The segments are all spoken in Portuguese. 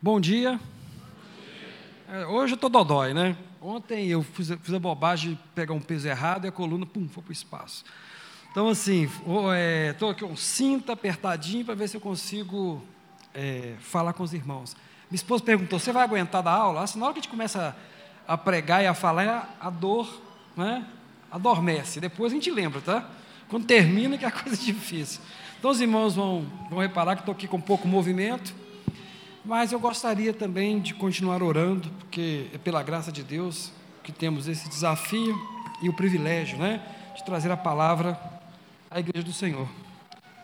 Bom dia. É, hoje eu estou dodói, né? Ontem eu fiz, fiz, a bobagem de pegar um peso errado e a coluna, pum, foi para o espaço. Então, assim, estou é, aqui um cinto apertadinho para ver se eu consigo é, falar com os irmãos. Minha esposa perguntou: você vai aguentar da aula? Assim, na hora que a gente começa a, pregar e a falar, a dor né, adormece. Depois a gente lembra, tá? Quando termina, que é a coisa difícil. Então, os irmãos vão, vão reparar que estou aqui com pouco movimento. Mas eu gostaria também de continuar orando, porque é pela graça de Deus que temos esse desafio e o privilégio, né, de trazer a palavra à igreja do Senhor.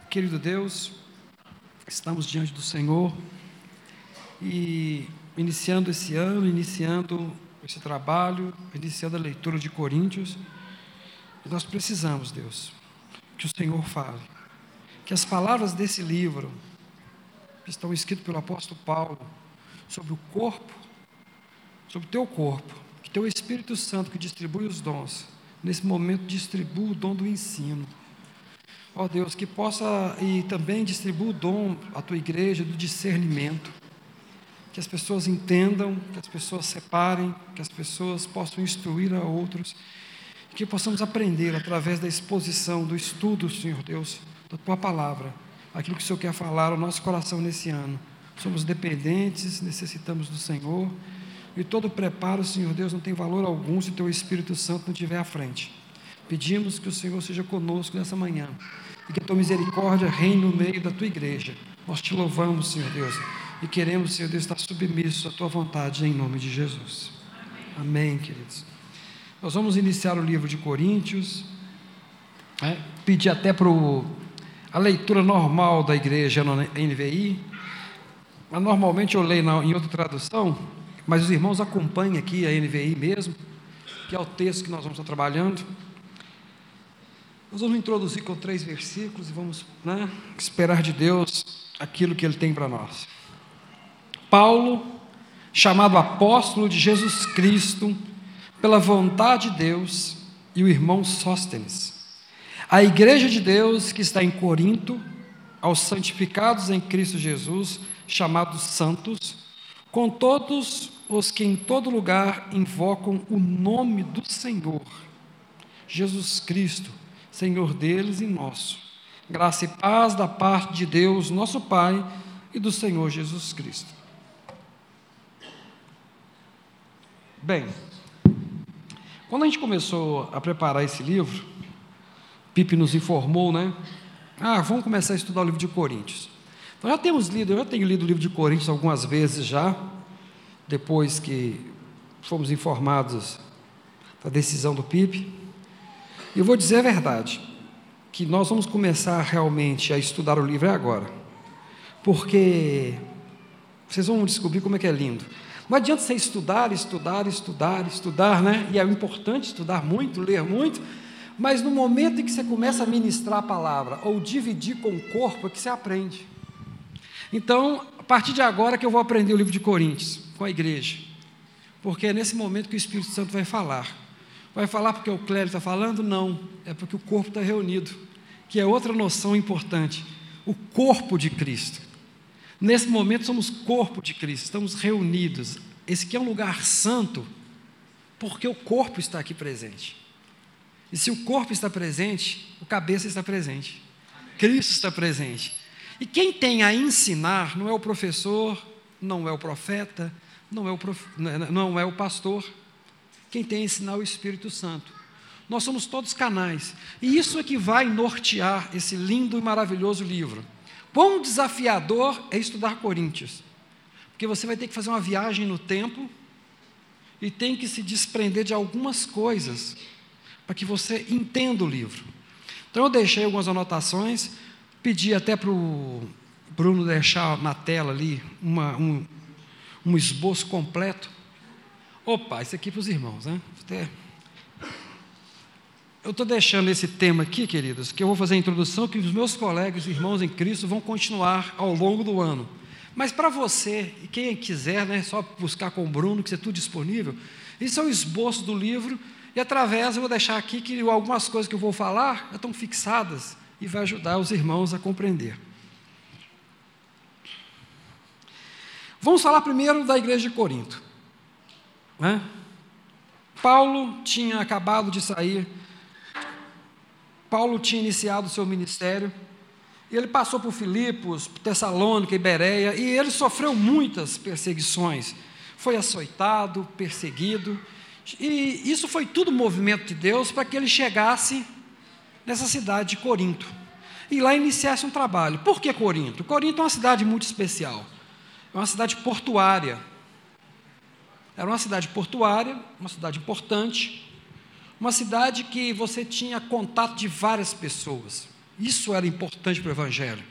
Querido Deus, estamos diante do Senhor e iniciando esse ano, iniciando esse trabalho, iniciando a leitura de Coríntios, nós precisamos, Deus, que o Senhor fale, que as palavras desse livro que estão escritos pelo apóstolo Paulo sobre o corpo, sobre o teu corpo, que teu Espírito Santo que distribui os dons, nesse momento distribua o dom do ensino. Ó oh Deus, que possa e também distribua o dom à tua igreja do discernimento. Que as pessoas entendam, que as pessoas separem, que as pessoas possam instruir a outros, que possamos aprender através da exposição, do estudo, Senhor Deus, da tua palavra aquilo que o Senhor quer falar ao nosso coração nesse ano. Somos dependentes, necessitamos do Senhor. E todo preparo, Senhor Deus, não tem valor algum se o Teu Espírito Santo não estiver à frente. Pedimos que o Senhor seja conosco nessa manhã e que a Tua misericórdia reine no meio da Tua igreja. Nós te louvamos, Senhor Deus, e queremos, Senhor Deus, estar submissos à Tua vontade em nome de Jesus. Amém, queridos. Nós vamos iniciar o livro de Coríntios. É, pedir até para o a leitura normal da igreja no NVI, normalmente eu leio em outra tradução, mas os irmãos acompanham aqui a NVI mesmo, que é o texto que nós vamos estar trabalhando. Nós vamos introduzir com três versículos e vamos né, esperar de Deus aquilo que Ele tem para nós. Paulo, chamado apóstolo de Jesus Cristo, pela vontade de Deus, e o irmão Sóstenes a igreja de Deus que está em Corinto, aos santificados em Cristo Jesus, chamados santos, com todos os que em todo lugar invocam o nome do Senhor, Jesus Cristo, Senhor deles e nosso. Graça e paz da parte de Deus, nosso Pai, e do Senhor Jesus Cristo. Bem, quando a gente começou a preparar esse livro, Pipe nos informou, né? Ah, vamos começar a estudar o livro de Coríntios. Então já temos lido, eu já tenho lido o livro de Coríntios algumas vezes já, depois que fomos informados da decisão do Pipe. E eu vou dizer a verdade, que nós vamos começar realmente a estudar o livro agora. Porque vocês vão descobrir como é que é lindo. Não adianta você estudar, estudar, estudar, estudar, né? E é importante estudar muito, ler muito, mas no momento em que você começa a ministrar a palavra ou dividir com o corpo, é que você aprende. Então, a partir de agora que eu vou aprender o livro de Coríntios com a igreja. Porque é nesse momento que o Espírito Santo vai falar. Vai falar porque o clérigo está falando? Não, é porque o corpo está reunido, que é outra noção importante. O corpo de Cristo. Nesse momento somos corpo de Cristo, estamos reunidos. Esse aqui é um lugar santo, porque o corpo está aqui presente. E se o corpo está presente, o cabeça está presente. Cristo está presente. E quem tem a ensinar não é o professor, não é o profeta, não é o, prof... não é o pastor. Quem tem a ensinar é o Espírito Santo. Nós somos todos canais. E isso é que vai nortear esse lindo e maravilhoso livro. Quão desafiador é estudar Coríntios. Porque você vai ter que fazer uma viagem no tempo e tem que se desprender de algumas coisas para que você entenda o livro. Então eu deixei algumas anotações, pedi até para o Bruno deixar na tela ali uma, um, um esboço completo. Opa, isso aqui para os irmãos, né? Eu estou deixando esse tema aqui, queridos, que eu vou fazer a introdução, que os meus colegas irmãos em Cristo vão continuar ao longo do ano. Mas para você, e quem quiser, né, só buscar com o Bruno, que está tudo disponível, isso é o esboço do livro e através, eu vou deixar aqui que algumas coisas que eu vou falar já estão fixadas e vai ajudar os irmãos a compreender. Vamos falar primeiro da igreja de Corinto. Né? Paulo tinha acabado de sair, Paulo tinha iniciado o seu ministério, e ele passou por Filipos, Tessalônica e Bereia, e ele sofreu muitas perseguições. Foi açoitado, perseguido, e isso foi tudo movimento de Deus para que ele chegasse nessa cidade de Corinto e lá iniciasse um trabalho. Por que Corinto? Corinto é uma cidade muito especial, é uma cidade portuária. Era uma cidade portuária, uma cidade importante, uma cidade que você tinha contato de várias pessoas. Isso era importante para o Evangelho.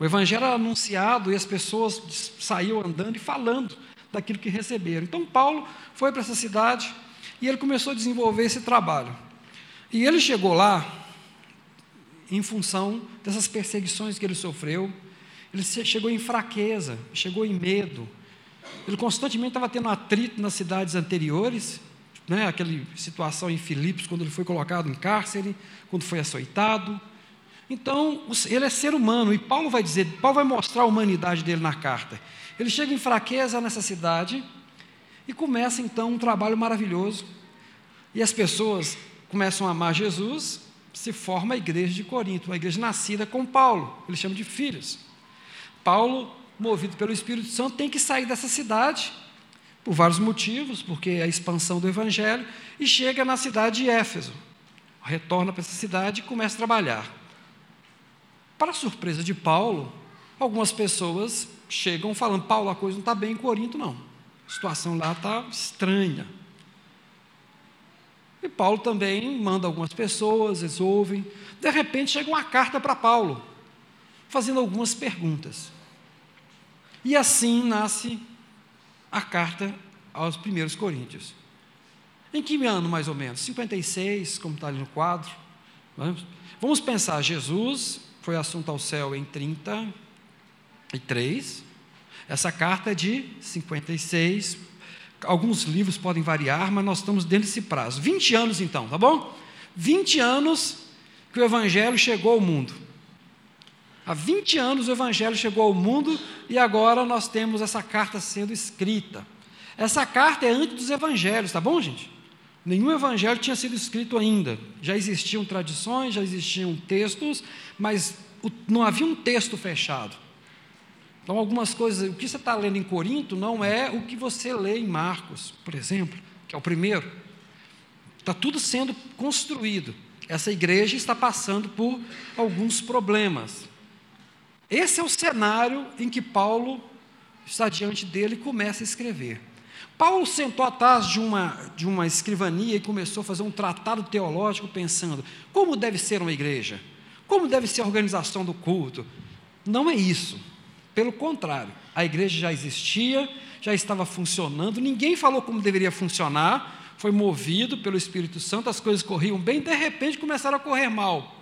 O Evangelho era anunciado e as pessoas saíam andando e falando daquilo que receberam. Então, Paulo foi para essa cidade e ele começou a desenvolver esse trabalho. E ele chegou lá em função dessas perseguições que ele sofreu. Ele chegou em fraqueza, chegou em medo. Ele constantemente estava tendo atrito nas cidades anteriores, né, aquela situação em Filipos, quando ele foi colocado em cárcere, quando foi açoitado. Então, ele é ser humano, e Paulo vai dizer, Paulo vai mostrar a humanidade dele na carta. Ele chega em fraqueza nessa cidade e começa então um trabalho maravilhoso. E as pessoas começam a amar Jesus, se forma a igreja de Corinto, uma igreja nascida com Paulo, ele chama de filhos. Paulo, movido pelo Espírito Santo, tem que sair dessa cidade, por vários motivos, porque é a expansão do evangelho, e chega na cidade de Éfeso. Retorna para essa cidade e começa a trabalhar. Para surpresa de Paulo, algumas pessoas chegam falando: Paulo, a coisa não está bem em Corinto, não. A situação lá está estranha. E Paulo também manda algumas pessoas, eles ouvem. De repente chega uma carta para Paulo, fazendo algumas perguntas. E assim nasce a carta aos primeiros Coríntios. Em que ano, mais ou menos? 56, como está ali no quadro. Vamos pensar, Jesus foi assunto ao céu em 33. Essa carta é de 56, Alguns livros podem variar, mas nós estamos dentro desse prazo. 20 anos então, tá bom? 20 anos que o Evangelho chegou ao mundo. Há 20 anos o Evangelho chegou ao mundo e agora nós temos essa carta sendo escrita. Essa carta é antes dos Evangelhos, tá bom, gente? Nenhum Evangelho tinha sido escrito ainda. Já existiam tradições, já existiam textos, mas não havia um texto fechado. Então, algumas coisas, o que você está lendo em Corinto não é o que você lê em Marcos, por exemplo, que é o primeiro. Está tudo sendo construído. Essa igreja está passando por alguns problemas. Esse é o cenário em que Paulo está diante dele e começa a escrever. Paulo sentou atrás de uma, de uma escrivania e começou a fazer um tratado teológico pensando: como deve ser uma igreja? Como deve ser a organização do culto? Não é isso. Pelo contrário, a igreja já existia, já estava funcionando, ninguém falou como deveria funcionar, foi movido pelo Espírito Santo, as coisas corriam bem, de repente começaram a correr mal.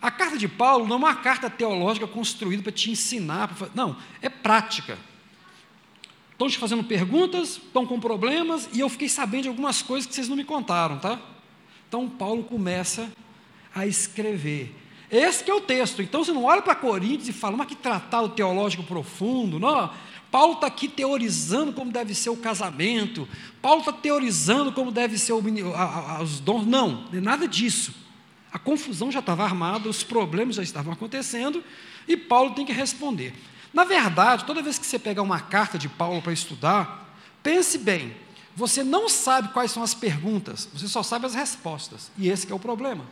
A carta de Paulo não é uma carta teológica construída para te ensinar, para... não, é prática. Estão te fazendo perguntas, estão com problemas, e eu fiquei sabendo de algumas coisas que vocês não me contaram, tá? Então Paulo começa a escrever. Esse é o texto. Então você não olha para Coríntios e fala, mas que tratado teológico profundo. Não, Paulo está aqui teorizando como deve ser o casamento. Paulo está teorizando como deve ser o, a, a, os dons. Não, é nada disso. A confusão já estava armada, os problemas já estavam acontecendo e Paulo tem que responder. Na verdade, toda vez que você pegar uma carta de Paulo para estudar, pense bem. Você não sabe quais são as perguntas, você só sabe as respostas. E esse é o problema.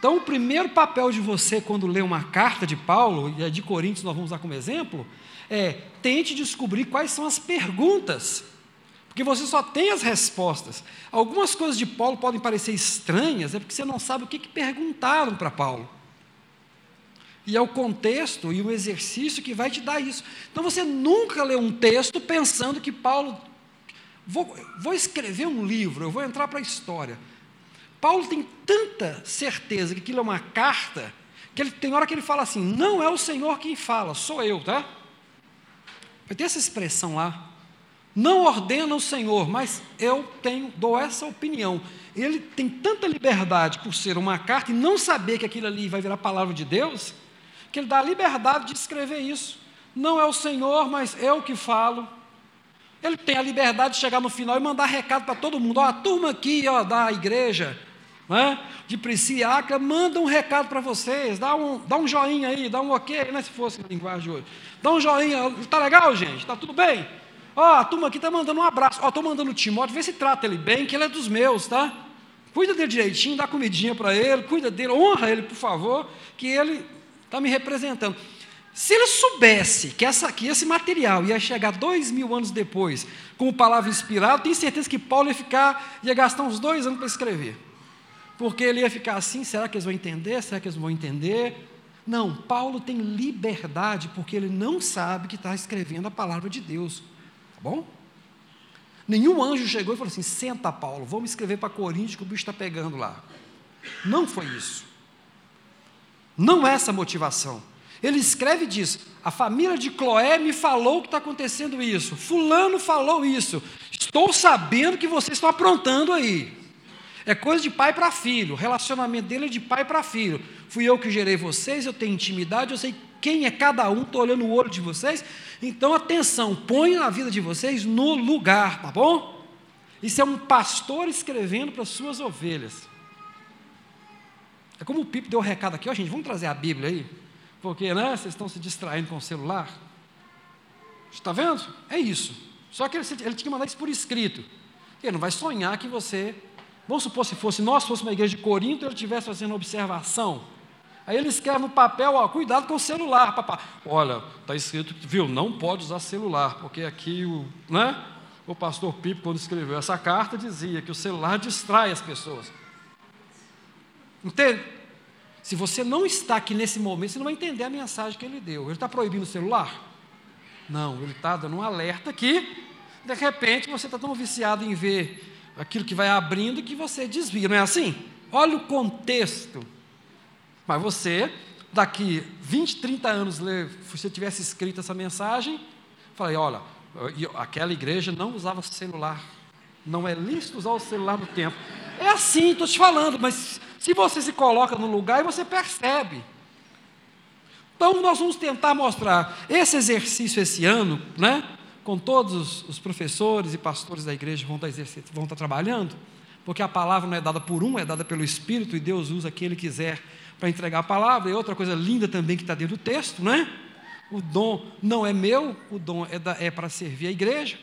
Então, o primeiro papel de você quando lê uma carta de Paulo, e a de Coríntios nós vamos usar como exemplo, é tente descobrir quais são as perguntas, porque você só tem as respostas. Algumas coisas de Paulo podem parecer estranhas, é porque você não sabe o que, que perguntaram para Paulo. E é o contexto e o exercício que vai te dar isso. Então você nunca lê um texto pensando que Paulo. Vou, vou escrever um livro, eu vou entrar para a história. Paulo tem tanta certeza que aquilo é uma carta, que ele tem hora que ele fala assim: não é o Senhor quem fala, sou eu, tá? Vai ter essa expressão lá. Não ordena o Senhor, mas eu tenho, dou essa opinião. Ele tem tanta liberdade por ser uma carta e não saber que aquilo ali vai virar palavra de Deus, que ele dá a liberdade de escrever isso. não é o Senhor, mas eu que falo. Ele tem a liberdade de chegar no final e mandar recado para todo mundo. Ó, a turma aqui ó, da igreja, né, de Priscila manda um recado para vocês. Dá um, dá um joinha aí, dá um ok, né, se fosse a linguagem hoje. Dá um joinha. Está legal, gente? Está tudo bem? Ó, a turma aqui está mandando um abraço. Estou mandando o Timóteo, vê se trata ele bem, que ele é dos meus, tá? Cuida dele direitinho, dá comidinha para ele, cuida dele, honra ele, por favor, que ele está me representando. Se ele soubesse que, essa, que esse material ia chegar dois mil anos depois, com palavra inspirada, tenho certeza que Paulo ia ficar, ia gastar uns dois anos para escrever. Porque ele ia ficar assim, será que eles vão entender? Será que eles vão entender? Não, Paulo tem liberdade, porque ele não sabe que está escrevendo a palavra de Deus. Tá bom? Nenhum anjo chegou e falou assim: senta, Paulo, vamos escrever para Coríntios que o bicho está pegando lá. Não foi isso. Não é essa motivação. Ele escreve e diz: A família de Cloé me falou que está acontecendo isso. Fulano falou isso. Estou sabendo que vocês estão aprontando aí. É coisa de pai para filho. O relacionamento dele é de pai para filho. Fui eu que gerei vocês, eu tenho intimidade, eu sei quem é cada um, estou olhando o olho de vocês. Então, atenção, põe a vida de vocês no lugar, tá bom? Isso é um pastor escrevendo para suas ovelhas. É como o Pipo deu o um recado aqui, ó, gente, vamos trazer a Bíblia aí. Porque, né, vocês estão se distraindo com o celular. Está vendo? É isso. Só que ele, ele tinha que mandar isso por escrito. Ele não vai sonhar que você. Vamos supor se fosse nós fosse uma igreja de Corinto, ele estivesse fazendo observação. Aí ele escreve no papel, ó, cuidado com o celular, papá. Olha, está escrito, viu, não pode usar celular, porque aqui o, né, o pastor Pipo, quando escreveu essa carta, dizia que o celular distrai as pessoas. Entende? Se você não está aqui nesse momento, você não vai entender a mensagem que ele deu. Ele está proibindo o celular? Não, ele está dando um alerta que, de repente, você está tão viciado em ver aquilo que vai abrindo que você desvia, não é assim? Olha o contexto. Mas você, daqui 20, 30 anos, se você tivesse escrito essa mensagem, falei, olha, aquela igreja não usava celular. Não é lícito usar o celular no tempo. É assim, estou te falando, mas se você se coloca no lugar e você percebe. Então, nós vamos tentar mostrar esse exercício esse ano, né? Com todos os professores e pastores da igreja vão estar, vão estar trabalhando, porque a palavra não é dada por um, é dada pelo Espírito, e Deus usa quem Ele quiser para entregar a palavra. E outra coisa linda também que está dentro do texto, né? O dom não é meu, o dom é, é para servir a igreja.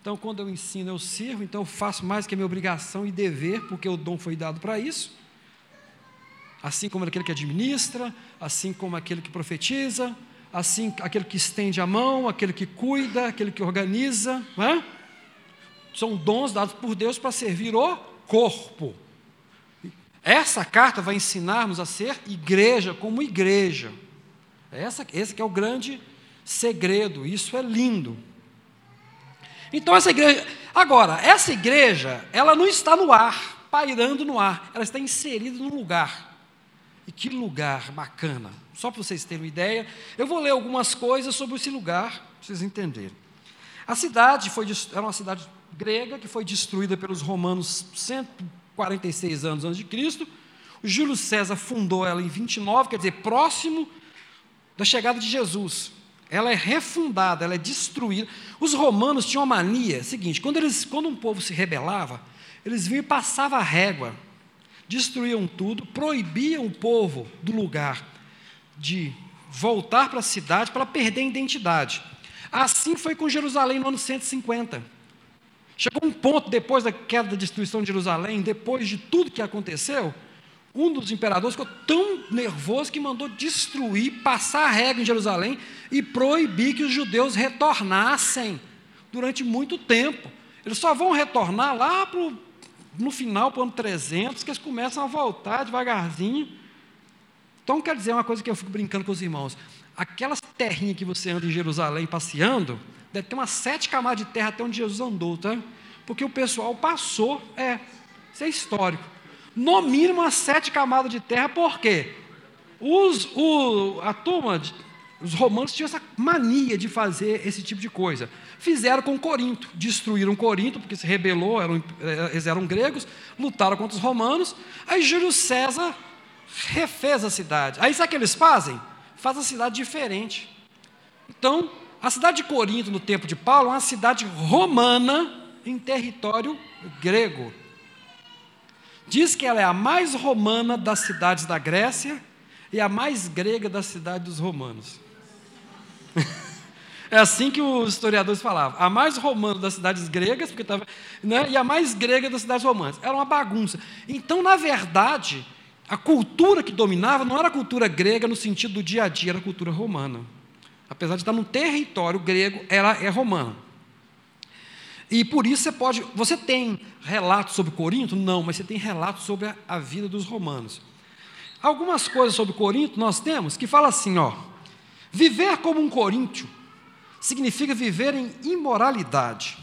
Então, quando eu ensino, eu sirvo, então eu faço mais que a minha obrigação e dever, porque o dom foi dado para isso. Assim como aquele que administra, assim como aquele que profetiza, assim aquele que estende a mão, aquele que cuida, aquele que organiza. É? São dons dados por Deus para servir o corpo. Essa carta vai ensinar-nos a ser igreja como igreja. Essa, esse é o grande segredo, isso é lindo. Então essa igreja, agora, essa igreja, ela não está no ar, pairando no ar, ela está inserida num lugar. E que lugar bacana. Só para vocês terem uma ideia, eu vou ler algumas coisas sobre esse lugar, para vocês entenderem. A cidade foi era uma cidade grega que foi destruída pelos romanos 146 anos antes de Cristo. O Júlio César fundou ela em 29, quer dizer, próximo da chegada de Jesus ela é refundada, ela é destruída. Os romanos tinham uma mania seguinte: quando, eles, quando um povo se rebelava, eles vinham e passavam a régua, destruíam tudo, proibiam o povo do lugar de voltar para a cidade para perder a identidade. Assim foi com Jerusalém no ano 150. Chegou um ponto depois da queda da destruição de Jerusalém, depois de tudo que aconteceu, um dos imperadores ficou tão nervoso que mandou destruir, passar a regra em Jerusalém e proibir que os judeus retornassem durante muito tempo. Eles só vão retornar lá pro, no final, para o ano 300, que eles começam a voltar devagarzinho. Então, quer dizer uma coisa que eu fico brincando com os irmãos: aquelas terrinhas que você anda em Jerusalém passeando, deve ter umas sete camadas de terra até onde Jesus andou, tá? Porque o pessoal passou, é, isso é histórico no mínimo umas sete camadas de terra, por quê? Os, o, a turma, os romanos tinham essa mania de fazer esse tipo de coisa. Fizeram com Corinto, destruíram Corinto, porque se rebelou, eram, eh, eles eram gregos, lutaram contra os romanos. Aí Júlio César refez a cidade. Aí sabe o que eles fazem? Faz a cidade diferente. Então, a cidade de Corinto, no tempo de Paulo, é uma cidade romana em território grego. Diz que ela é a mais romana das cidades da Grécia e a mais grega da cidade dos romanos. É assim que os historiadores falavam. A mais romana das cidades gregas, porque tava, né, e a mais grega das cidades romanas. Era uma bagunça. Então, na verdade, a cultura que dominava não era a cultura grega no sentido do dia a dia, era a cultura romana. Apesar de estar num território grego, ela é romana. E por isso você pode. Você tem relatos sobre Corinto? Não, mas você tem relatos sobre a, a vida dos romanos. Algumas coisas sobre Corinto nós temos que fala assim, ó. Viver como um coríntio significa viver em imoralidade.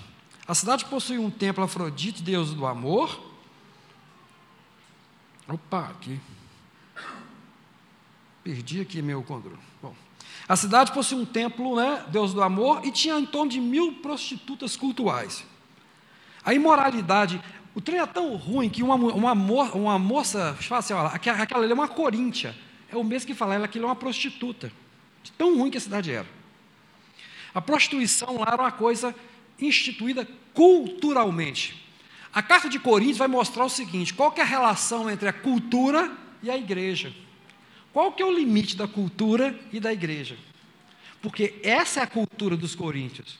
A cidade possui um templo Afrodite, deus do amor. Opa, aqui. Perdi aqui meu controle. Bom, a cidade possui um templo, né, deus do amor, e tinha em torno de mil prostitutas cultuais. A imoralidade, o trem é tão ruim que uma, uma, uma moça, fala assim, olha, aquela, aquela é uma coríntia, é o mesmo que fala, ela aquilo é uma prostituta. Tão ruim que a cidade era. A prostituição lá era uma coisa instituída culturalmente. A carta de Coríntios vai mostrar o seguinte: qual é a relação entre a cultura e a igreja? Qual que é o limite da cultura e da igreja? Porque essa é a cultura dos coríntios.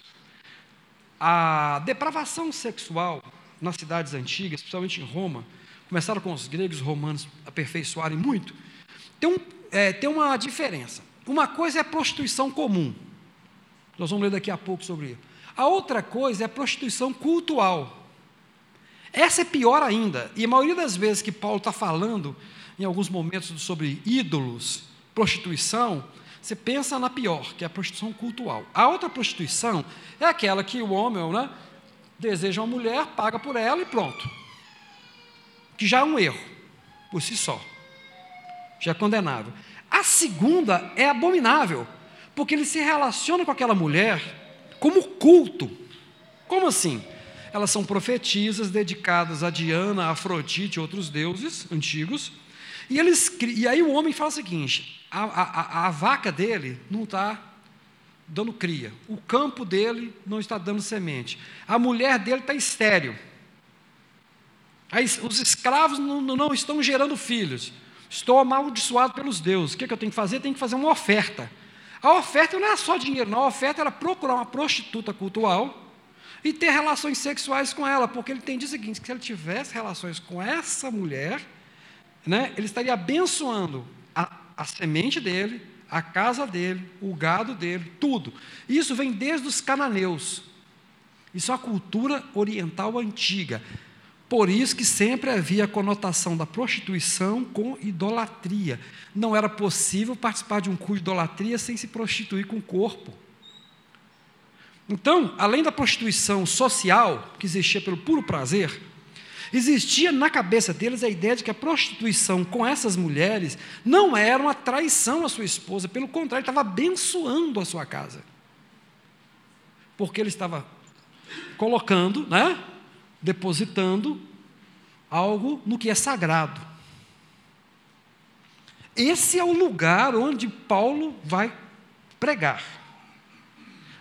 A depravação sexual nas cidades antigas, especialmente em Roma, começaram com os gregos e romanos aperfeiçoarem muito, tem, um, é, tem uma diferença. Uma coisa é a prostituição comum. Nós vamos ler daqui a pouco sobre isso. A outra coisa é a prostituição cultural. Essa é pior ainda. E a maioria das vezes que Paulo está falando, em alguns momentos, sobre ídolos, prostituição, você pensa na pior, que é a prostituição cultural. A outra prostituição é aquela que o homem né, deseja uma mulher, paga por ela e pronto. Que já é um erro, por si só. Já é condenável. A segunda é abominável, porque ele se relaciona com aquela mulher como culto. Como assim? Elas são profetisas dedicadas a Diana, a Afrodite e outros deuses antigos. E, eles, e aí o homem fala o seguinte: a, a, a vaca dele não está dando cria, o campo dele não está dando semente, a mulher dele está estéreo, os escravos não, não estão gerando filhos. Estou amaldiçoado pelos deuses. O que, é que eu tenho que fazer? Tenho que fazer uma oferta. A oferta não era só dinheiro, não. A oferta era procurar uma prostituta cultural e ter relações sexuais com ela, porque ele entendia o seguinte: que se ele tivesse relações com essa mulher, né, ele estaria abençoando a, a semente dele, a casa dele, o gado dele, tudo. Isso vem desde os cananeus. Isso é uma cultura oriental antiga. Por isso que sempre havia a conotação da prostituição com idolatria. Não era possível participar de um culto de idolatria sem se prostituir com o corpo. Então, além da prostituição social, que existia pelo puro prazer, existia na cabeça deles a ideia de que a prostituição com essas mulheres não era uma traição à sua esposa, pelo contrário, estava abençoando a sua casa. Porque ele estava colocando, né? Depositando algo no que é sagrado. Esse é o lugar onde Paulo vai pregar.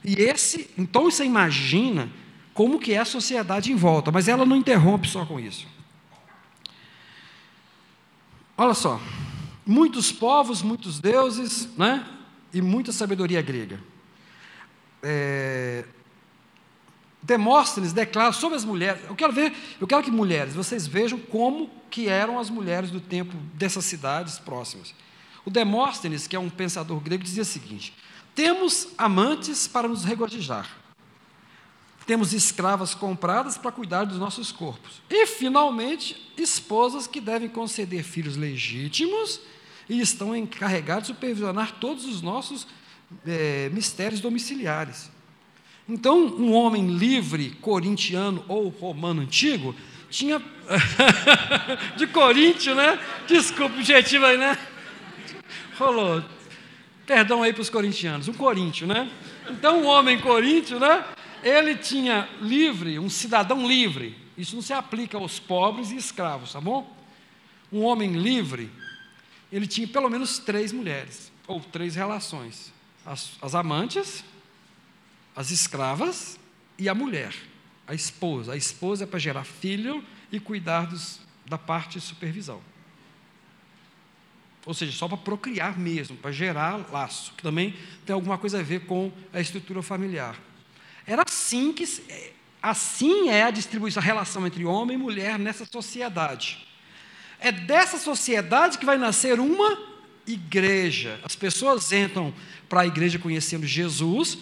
E esse, então você imagina como que é a sociedade em volta, mas ela não interrompe só com isso. Olha só, muitos povos, muitos deuses, né? E muita sabedoria grega. É, Demóstenes declara sobre as mulheres. Eu quero ver, eu quero que mulheres, vocês vejam como que eram as mulheres do tempo dessas cidades próximas. O Demóstenes, que é um pensador grego, dizia o seguinte: temos amantes para nos regozijar. Temos escravas compradas para cuidar dos nossos corpos. E, finalmente, esposas que devem conceder filhos legítimos e estão encarregados de supervisionar todos os nossos é, mistérios domiciliares. Então, um homem livre, corintiano ou romano antigo, tinha. de Coríntio, né? Desculpa, objetivo aí, né? Rolou. Perdão aí para os corintianos, um coríntio, né? Então, um homem coríntio, né? Ele tinha livre, um cidadão livre. Isso não se aplica aos pobres e escravos, tá bom? Um homem livre, ele tinha pelo menos três mulheres, ou três relações. as, as amantes, as escravas e a mulher, a esposa. A esposa é para gerar filho e cuidar dos, da parte de supervisão. Ou seja, só para procriar mesmo, para gerar laço, que também tem alguma coisa a ver com a estrutura familiar. Era assim que assim é a distribuição, a relação entre homem e mulher nessa sociedade. É dessa sociedade que vai nascer uma igreja. As pessoas entram para a igreja conhecendo Jesus,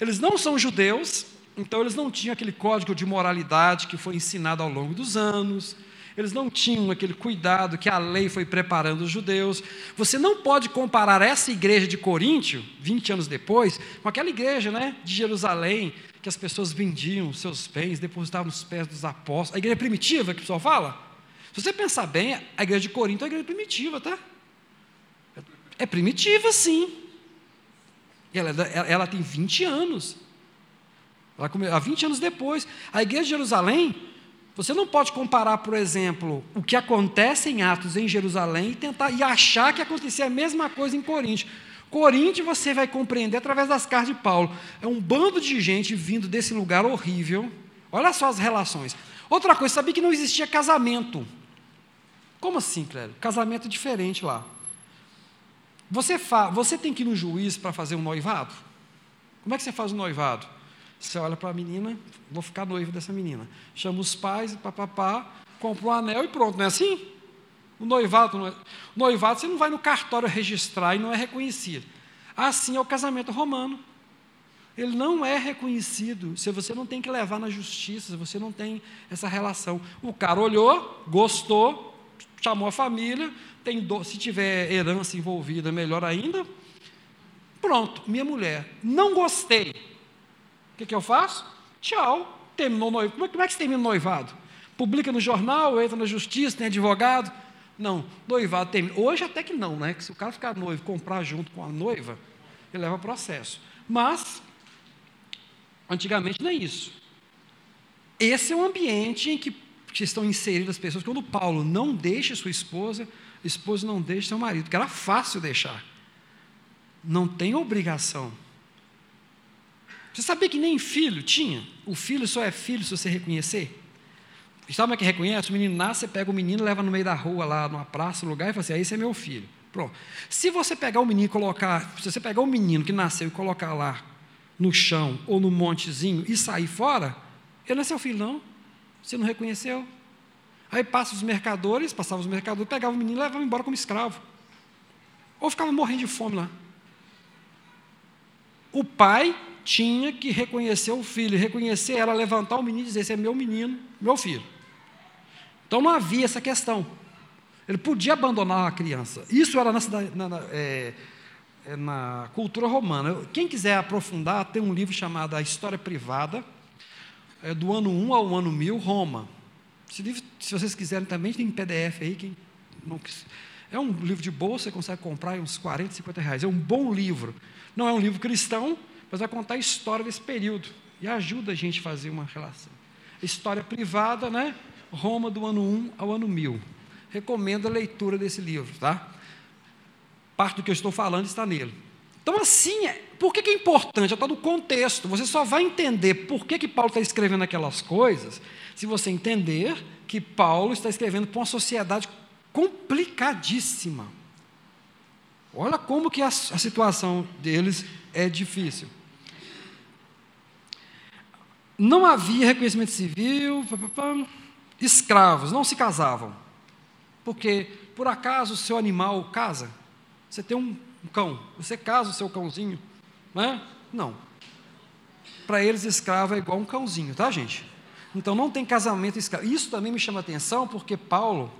eles não são judeus, então eles não tinham aquele código de moralidade que foi ensinado ao longo dos anos, eles não tinham aquele cuidado que a lei foi preparando os judeus. Você não pode comparar essa igreja de Coríntio, 20 anos depois, com aquela igreja né, de Jerusalém, que as pessoas vendiam seus bens, depositavam nos pés dos apóstolos. A igreja primitiva que o pessoal fala? Se você pensar bem, a igreja de Corinto é a igreja primitiva, tá? É primitiva, sim. Ela, ela, ela tem 20 anos. Ela, há 20 anos depois. A igreja de Jerusalém você não pode comparar, por exemplo, o que acontece em Atos em Jerusalém e tentar e achar que acontecia a mesma coisa em Corinto. Corinto você vai compreender através das cartas de Paulo. É um bando de gente vindo desse lugar horrível. Olha só as relações. Outra coisa, sabia que não existia casamento. Como assim, Cléber? Casamento é diferente lá. Você, fa... você tem que ir no juiz para fazer um noivado? Como é que você faz um noivado? Você olha para a menina, vou ficar noivo dessa menina. Chama os pais, papapá, compra um anel e pronto, não é assim? O noivado, é, o noivado você não vai no cartório registrar e não é reconhecido. Assim é o casamento romano. Ele não é reconhecido se você não tem que levar na justiça, se você não tem essa relação. O cara olhou, gostou, chamou a família, tem do, se tiver herança envolvida, melhor ainda. Pronto, minha mulher, não gostei. O que, que eu faço? Tchau, terminou o noivado. Como é, como é que se termina o noivado? Publica no jornal, entra na justiça, tem advogado. Não, noivado termina. Hoje até que não, né? Que se o cara ficar noivo comprar junto com a noiva, ele leva processo. Mas, antigamente não é isso. Esse é o ambiente em que estão inseridas as pessoas. Quando Paulo não deixa sua esposa, a esposa não deixa seu marido, que era fácil deixar. Não tem obrigação. Você sabia que nem filho tinha? O filho só é filho se você reconhecer? Sabe como é que reconhece? O menino nasce, você pega o menino, leva no meio da rua, lá numa praça, no lugar, e fala assim: ah, esse é meu filho. Pronto. Se você pegar o menino e colocar, se você pegar o menino que nasceu e colocar lá no chão ou no montezinho e sair fora, ele não é seu filho, não. Você não reconheceu. Aí passa os mercadores, passavam os mercadores, pegavam o menino e levavam embora como escravo. Ou ficava morrendo de fome lá. O pai tinha que reconhecer o filho, reconhecer ela, levantar o menino e dizer: Esse é meu menino, meu filho. Então não havia essa questão. Ele podia abandonar a criança. Isso era na, na, na, é, é na cultura romana. Quem quiser aprofundar, tem um livro chamado A História Privada, é do ano 1 ao ano 1000, Roma. Esse livro, se vocês quiserem também, tem em PDF aí. Quem não, é um livro de bolsa, você consegue comprar uns 40, 50 reais. É um bom livro. Não é um livro cristão, mas vai contar a história desse período e ajuda a gente a fazer uma relação. História privada, né? Roma do ano 1 ao ano 1000. Recomendo a leitura desse livro, tá? Parte do que eu estou falando está nele. Então, assim, é, por que, que é importante? Está no contexto. Você só vai entender por que, que Paulo está escrevendo aquelas coisas se você entender que Paulo está escrevendo para uma sociedade complicadíssima. Olha como que a, a situação deles é difícil. Não havia reconhecimento civil, escravos não se casavam. Porque, por acaso, o seu animal casa? Você tem um, um cão, você casa o seu cãozinho? Não é? Não. Para eles, escravo é igual um cãozinho, tá, gente? Então, não tem casamento escravo. Isso também me chama atenção, porque Paulo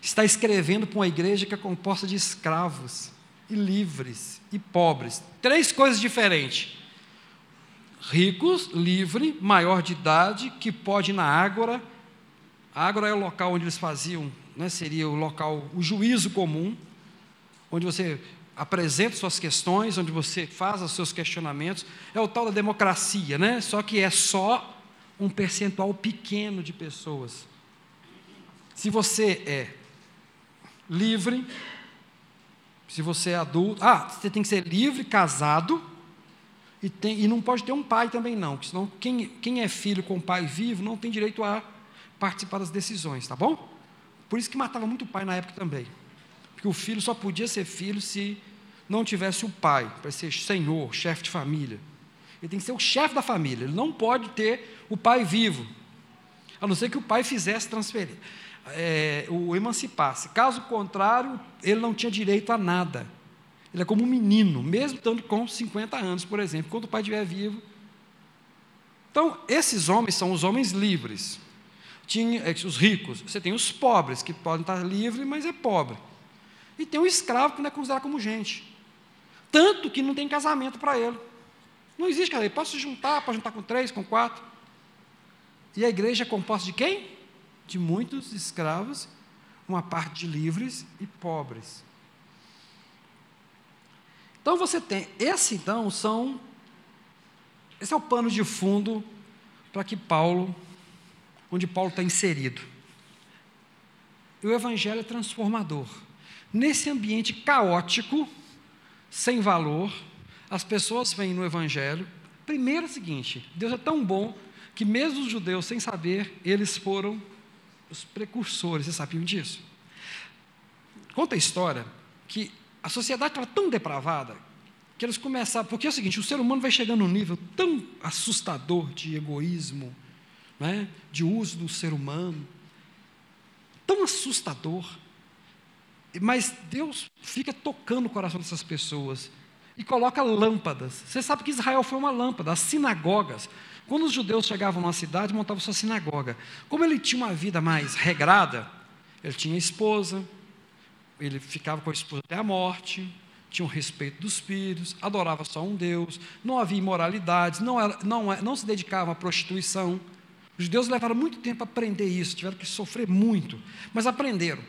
está escrevendo para uma igreja que é composta de escravos e livres e pobres. Três coisas diferentes ricos, livre, maior de idade, que pode ir na ágora. A ágora é o local onde eles faziam, né, seria o local, o juízo comum, onde você apresenta suas questões, onde você faz os seus questionamentos. É o tal da democracia, né? Só que é só um percentual pequeno de pessoas. Se você é livre, Se você é adulto. Ah, você tem que ser livre, casado. E, tem, e não pode ter um pai também, não. Porque senão, quem, quem é filho com pai vivo não tem direito a participar das decisões, tá bom? Por isso que matava muito o pai na época também. Porque o filho só podia ser filho se não tivesse o pai, para ser senhor, chefe de família. Ele tem que ser o chefe da família. Ele não pode ter o pai vivo. A não ser que o pai fizesse transferir, é, o emancipasse. Caso contrário, ele não tinha direito a nada. Ele é como um menino, mesmo estando com 50 anos, por exemplo, quando o pai estiver vivo. Então, esses homens são os homens livres. Tinha é, os ricos. Você tem os pobres, que podem estar livres, mas é pobre. E tem o escravo, que não é considerado como gente. Tanto que não tem casamento para ele. Não existe casamento. Pode se juntar, pode juntar com três, com quatro. E a igreja é composta de quem? De muitos escravos, uma parte de livres e pobres. Então você tem, esse então são, esse é o pano de fundo para que Paulo, onde Paulo está inserido. E o Evangelho é transformador. Nesse ambiente caótico, sem valor, as pessoas vêm no Evangelho. Primeiro é o seguinte: Deus é tão bom que mesmo os judeus, sem saber, eles foram os precursores, vocês sabiam disso? Conta a história que a sociedade estava tão depravada que eles começaram, porque é o seguinte, o ser humano vai chegando num nível tão assustador de egoísmo, né, de uso do ser humano, tão assustador, mas Deus fica tocando o coração dessas pessoas e coloca lâmpadas. Você sabe que Israel foi uma lâmpada, as sinagogas. Quando os judeus chegavam numa cidade, montavam sua sinagoga. Como ele tinha uma vida mais regrada, ele tinha esposa, ele ficava com a esposa até a morte, tinha o respeito dos filhos, adorava só um Deus, não havia imoralidades, não, era, não, não se dedicava à prostituição. Os judeus levaram muito tempo a aprender isso, tiveram que sofrer muito, mas aprenderam.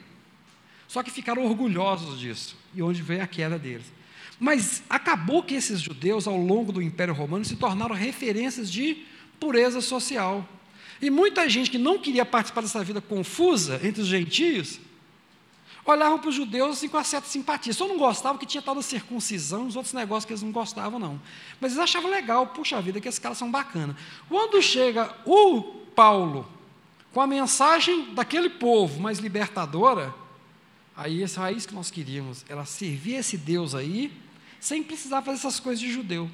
Só que ficaram orgulhosos disso, e onde veio a queda deles. Mas acabou que esses judeus, ao longo do Império Romano, se tornaram referências de pureza social. E muita gente que não queria participar dessa vida confusa entre os gentios, olhavam para os judeus assim, com uma certa simpatia. Só não gostavam que tinha tal da circuncisão, os outros negócios que eles não gostavam, não. Mas eles achavam legal, puxa vida, que esses caras são bacanas. Quando chega o Paulo, com a mensagem daquele povo mais libertadora, aí essa raiz que nós queríamos, ela servia esse Deus aí, sem precisar fazer essas coisas de judeu.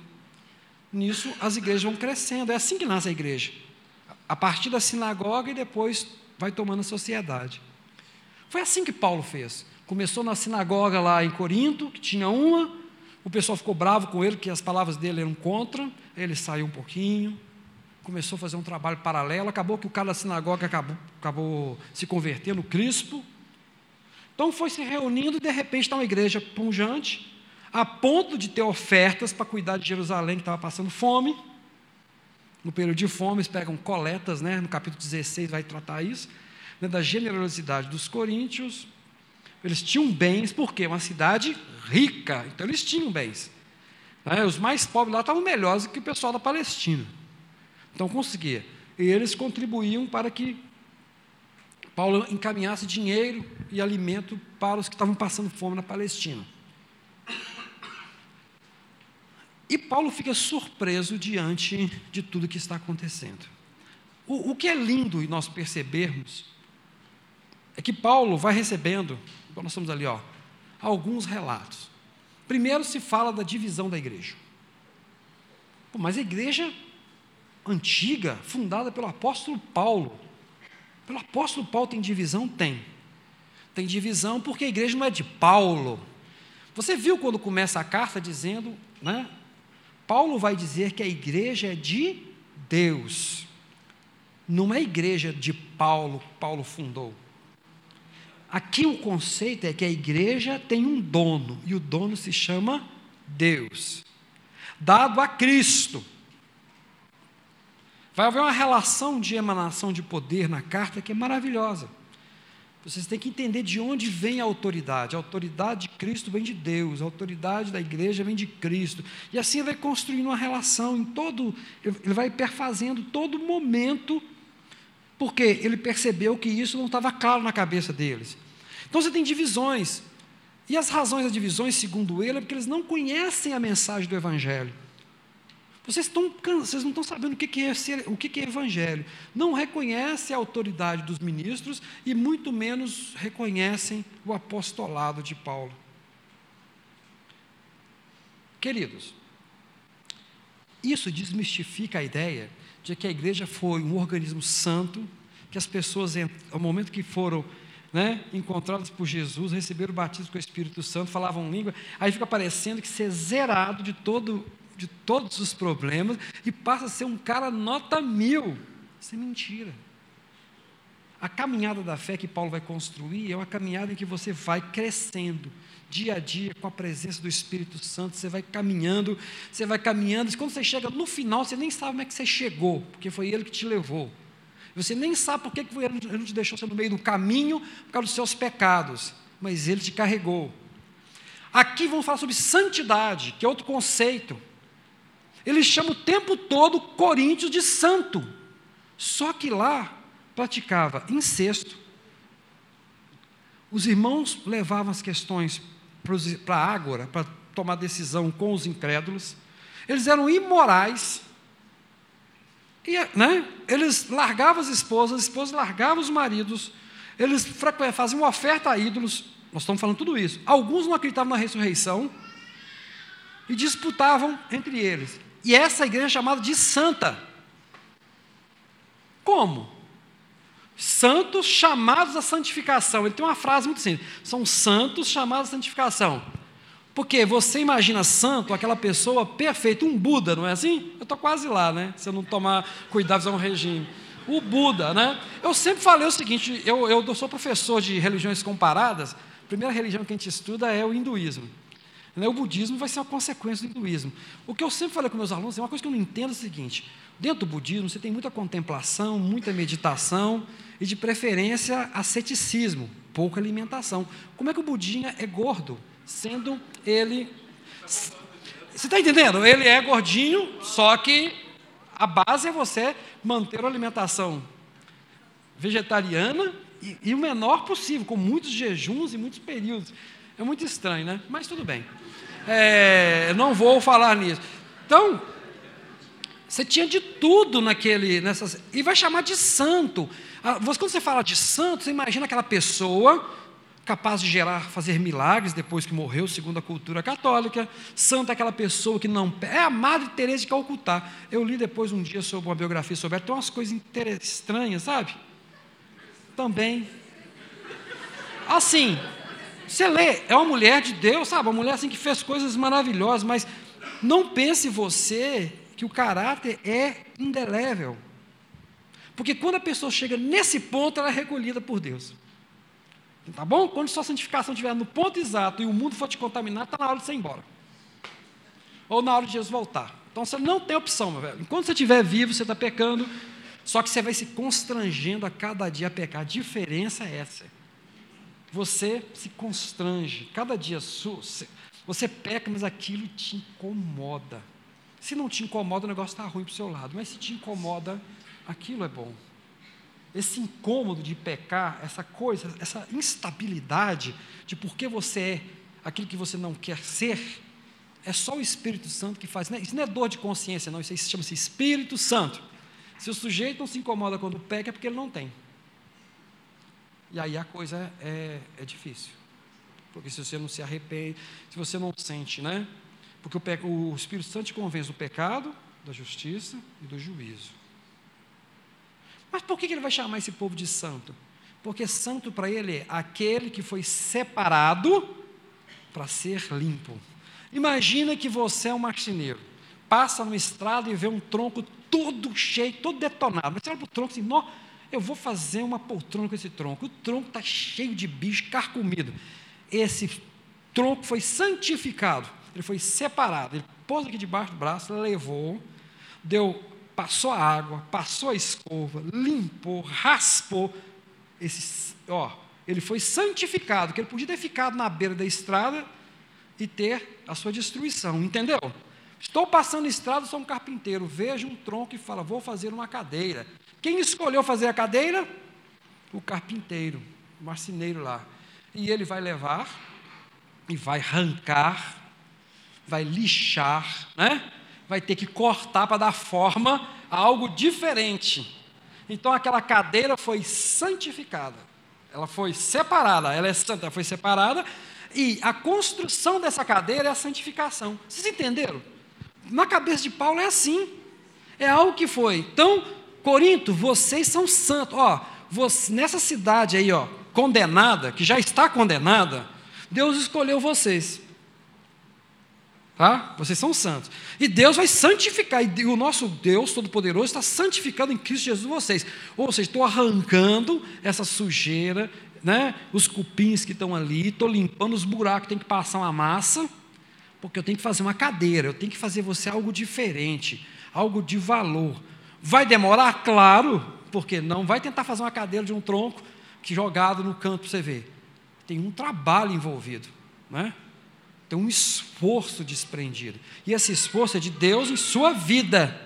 Nisso, as igrejas vão crescendo. É assim que nasce a igreja. A partir da sinagoga e depois vai tomando a sociedade. Foi assim que Paulo fez. Começou na sinagoga lá em Corinto, que tinha uma, o pessoal ficou bravo com ele, que as palavras dele eram contra, ele saiu um pouquinho, começou a fazer um trabalho paralelo, acabou que o cara da sinagoga acabou, acabou se convertendo, Crispo. Então foi se reunindo e de repente está uma igreja punjante, a ponto de ter ofertas para cuidar de Jerusalém, que estava passando fome. No período de fome, eles pegam coletas, né? no capítulo 16 vai tratar isso, né? da generosidade dos coríntios. Eles tinham bens, porque é uma cidade rica, então eles tinham bens. Né? Os mais pobres lá estavam melhores do que o pessoal da Palestina. Então conseguia. E eles contribuíam para que Paulo encaminhasse dinheiro e alimento para os que estavam passando fome na Palestina. E Paulo fica surpreso diante de tudo que está acontecendo. O, o que é lindo e nós percebermos é que Paulo vai recebendo, nós estamos ali, ó, alguns relatos. Primeiro se fala da divisão da igreja. Pô, mas a igreja antiga, fundada pelo apóstolo Paulo, pelo apóstolo Paulo tem divisão? Tem. Tem divisão porque a igreja não é de Paulo. Você viu quando começa a carta dizendo, né, Paulo vai dizer que a igreja é de Deus. Não é a igreja de Paulo, Paulo fundou. Aqui o conceito é que a igreja tem um dono, e o dono se chama Deus, dado a Cristo. Vai haver uma relação de emanação de poder na carta que é maravilhosa. Vocês têm que entender de onde vem a autoridade. A autoridade de Cristo vem de Deus, a autoridade da igreja vem de Cristo. E assim ele vai construindo uma relação em todo, ele vai perfazendo todo momento, porque ele percebeu que isso não estava claro na cabeça deles. Então você tem divisões. E as razões das divisões, segundo ele, é porque eles não conhecem a mensagem do Evangelho. Vocês, estão, vocês não estão sabendo o que é, ser, o que é evangelho. Não reconhecem a autoridade dos ministros e muito menos reconhecem o apostolado de Paulo. Queridos, isso desmistifica a ideia de que a igreja foi um organismo santo, que as pessoas, ao momento que foram né, encontradas por Jesus, receberam o batismo com o Espírito Santo, falavam língua, aí fica parecendo que ser zerado de, todo, de todos os problemas e passa a ser um cara nota mil. Isso é mentira. A caminhada da fé que Paulo vai construir é uma caminhada em que você vai crescendo, dia a dia, com a presença do Espírito Santo, você vai caminhando, você vai caminhando, e quando você chega no final, você nem sabe como é que você chegou, porque foi Ele que te levou. Você nem sabe por que Ele não te deixou no meio do caminho, por causa dos seus pecados, mas Ele te carregou. Aqui vamos falar sobre santidade, que é outro conceito. Ele chama o tempo todo Coríntios de santo, só que lá praticava incesto. Os irmãos levavam as questões para a Ágora, para tomar decisão com os incrédulos. Eles eram imorais. E, né, eles largavam as esposas, as esposas largavam os maridos, eles faziam oferta a ídolos. Nós estamos falando tudo isso. Alguns não acreditavam na ressurreição e disputavam entre eles. E essa igreja é chamada de santa. Como? Santos chamados à santificação. Ele tem uma frase muito simples: são santos chamados à santificação. Porque você imagina santo, aquela pessoa perfeita, um Buda, não é assim? Eu estou quase lá, né? Se eu não tomar cuidado, fazer um regime. O Buda, né? Eu sempre falei o seguinte: eu, eu sou professor de religiões comparadas. A primeira religião que a gente estuda é o hinduísmo. Né? O budismo vai ser uma consequência do hinduísmo. O que eu sempre falei com meus alunos é uma coisa que eu não entendo é o seguinte: dentro do budismo você tem muita contemplação, muita meditação e, de preferência, asceticismo, pouca alimentação. Como é que o budinha é gordo, sendo ele. Você está entendendo? Ele é gordinho, só que a base é você manter a alimentação vegetariana e, e o menor possível, com muitos jejuns e muitos períodos. É muito estranho, né? Mas tudo bem. É, não vou falar nisso. Então, você tinha de tudo naquele, nessas, e vai chamar de santo. Ah, quando você fala de santo, você imagina aquela pessoa capaz de gerar, fazer milagres depois que morreu, segundo a cultura católica. Santo é aquela pessoa que não é a Madre Teresa de Calcutá. Eu li depois um dia sobre uma biografia sobre ela, tem umas coisas estranhas, sabe? Também. Assim, você lê, é uma mulher de Deus, sabe? Uma mulher assim que fez coisas maravilhosas, mas não pense você que o caráter é indelével. Porque quando a pessoa chega nesse ponto, ela é recolhida por Deus. Tá bom? Quando sua santificação estiver no ponto exato e o mundo for te contaminar, está na hora de você ir embora. Ou na hora de Jesus voltar. Então você não tem opção, meu velho. Enquanto você estiver vivo, você está pecando, só que você vai se constrangendo a cada dia a pecar. A diferença é essa você se constrange, cada dia você peca, mas aquilo te incomoda. Se não te incomoda, o negócio está ruim para o seu lado, mas se te incomoda, aquilo é bom. Esse incômodo de pecar, essa coisa, essa instabilidade de por que você é aquilo que você não quer ser, é só o Espírito Santo que faz. Isso não é dor de consciência, não, isso chama-se Espírito Santo. Se o sujeito não se incomoda quando peca, é porque ele não tem. E aí a coisa é, é difícil. Porque se você não se arrepende, se você não sente, né? Porque o, o Espírito Santo te convence do pecado, da justiça e do juízo. Mas por que ele vai chamar esse povo de santo? Porque santo para ele é aquele que foi separado para ser limpo. Imagina que você é um marceneiro, passa no estrado e vê um tronco todo cheio, todo detonado. Você olha para o tronco assim, nó, eu vou fazer uma poltrona com esse tronco. O tronco está cheio de bicho, carcomido. Esse tronco foi santificado, ele foi separado. Ele pôs aqui debaixo do braço, levou, deu, passou a água, passou a escova, limpou, raspou. Esse, ó, ele foi santificado, que ele podia ter ficado na beira da estrada e ter a sua destruição, entendeu? Estou passando estrada, sou um carpinteiro, vejo um tronco e fala, vou fazer uma cadeira. Quem escolheu fazer a cadeira? O carpinteiro, o marceneiro lá. E ele vai levar e vai arrancar, vai lixar, né? vai ter que cortar para dar forma a algo diferente. Então aquela cadeira foi santificada, ela foi separada, ela é santa, ela foi separada, e a construção dessa cadeira é a santificação. Vocês entenderam? Na cabeça de Paulo é assim. É algo que foi. Então, Corinto, vocês são santos. Ó, você, nessa cidade aí, ó, condenada, que já está condenada, Deus escolheu vocês. Tá? Vocês são santos. E Deus vai santificar. E o nosso Deus Todo-Poderoso está santificando em Cristo Jesus vocês. Ou seja, estou arrancando essa sujeira, né? os cupins que estão ali, estou limpando os buracos, tem que passar uma massa, porque eu tenho que fazer uma cadeira, eu tenho que fazer você algo diferente, algo de valor. Vai demorar? Claro, porque não vai tentar fazer uma cadeira de um tronco que jogado no canto você ver. Tem um trabalho envolvido, né? tem um esforço desprendido. E esse esforço é de Deus em sua vida.